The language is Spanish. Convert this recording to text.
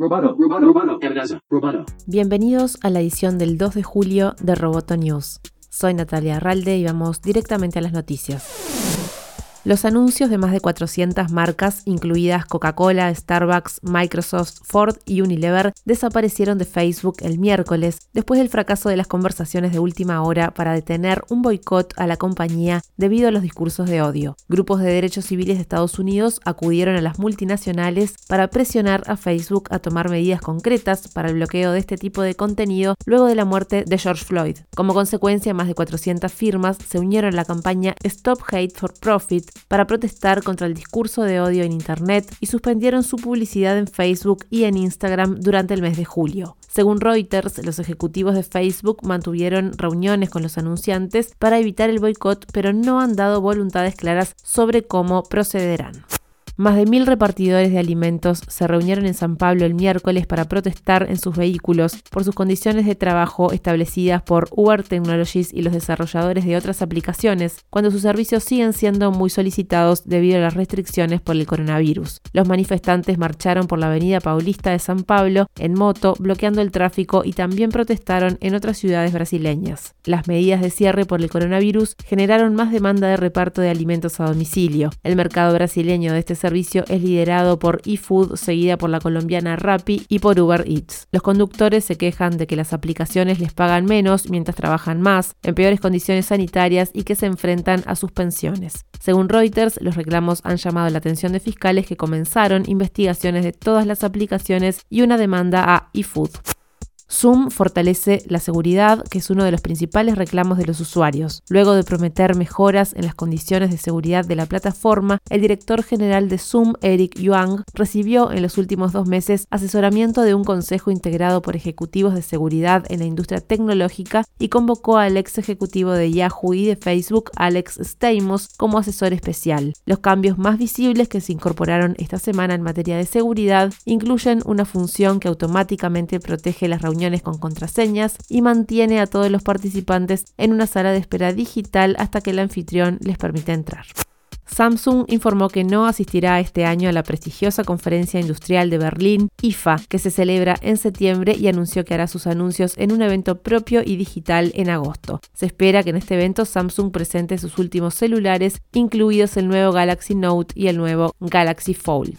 Roboto, roboto, roboto. Bienvenidos a la edición del 2 de julio de Roboto News. Soy Natalia Arralde y vamos directamente a las noticias. Los anuncios de más de 400 marcas, incluidas Coca-Cola, Starbucks, Microsoft, Ford y Unilever, desaparecieron de Facebook el miércoles después del fracaso de las conversaciones de última hora para detener un boicot a la compañía debido a los discursos de odio. Grupos de derechos civiles de Estados Unidos acudieron a las multinacionales para presionar a Facebook a tomar medidas concretas para el bloqueo de este tipo de contenido luego de la muerte de George Floyd. Como consecuencia, más de 400 firmas se unieron a la campaña Stop Hate for Profit para protestar contra el discurso de odio en Internet y suspendieron su publicidad en Facebook y en Instagram durante el mes de julio. Según Reuters, los ejecutivos de Facebook mantuvieron reuniones con los anunciantes para evitar el boicot, pero no han dado voluntades claras sobre cómo procederán. Más de mil repartidores de alimentos se reunieron en San Pablo el miércoles para protestar en sus vehículos por sus condiciones de trabajo establecidas por Uber Technologies y los desarrolladores de otras aplicaciones, cuando sus servicios siguen siendo muy solicitados debido a las restricciones por el coronavirus. Los manifestantes marcharon por la avenida Paulista de San Pablo en moto, bloqueando el tráfico y también protestaron en otras ciudades brasileñas. Las medidas de cierre por el coronavirus generaron más demanda de reparto de alimentos a domicilio. El mercado brasileño de este servicio servicio es liderado por eFood, seguida por la colombiana Rappi y por Uber Eats. Los conductores se quejan de que las aplicaciones les pagan menos mientras trabajan más, en peores condiciones sanitarias y que se enfrentan a suspensiones. Según Reuters, los reclamos han llamado la atención de fiscales que comenzaron investigaciones de todas las aplicaciones y una demanda a eFood. Zoom fortalece la seguridad, que es uno de los principales reclamos de los usuarios. Luego de prometer mejoras en las condiciones de seguridad de la plataforma, el director general de Zoom, Eric Yuang, recibió en los últimos dos meses asesoramiento de un consejo integrado por ejecutivos de seguridad en la industria tecnológica y convocó al ex ejecutivo de Yahoo y de Facebook, Alex Stamos, como asesor especial. Los cambios más visibles que se incorporaron esta semana en materia de seguridad incluyen una función que automáticamente protege las reuniones con contraseñas y mantiene a todos los participantes en una sala de espera digital hasta que el anfitrión les permite entrar. Samsung informó que no asistirá este año a la prestigiosa conferencia industrial de Berlín, IFA, que se celebra en septiembre y anunció que hará sus anuncios en un evento propio y digital en agosto. Se espera que en este evento Samsung presente sus últimos celulares, incluidos el nuevo Galaxy Note y el nuevo Galaxy Fold.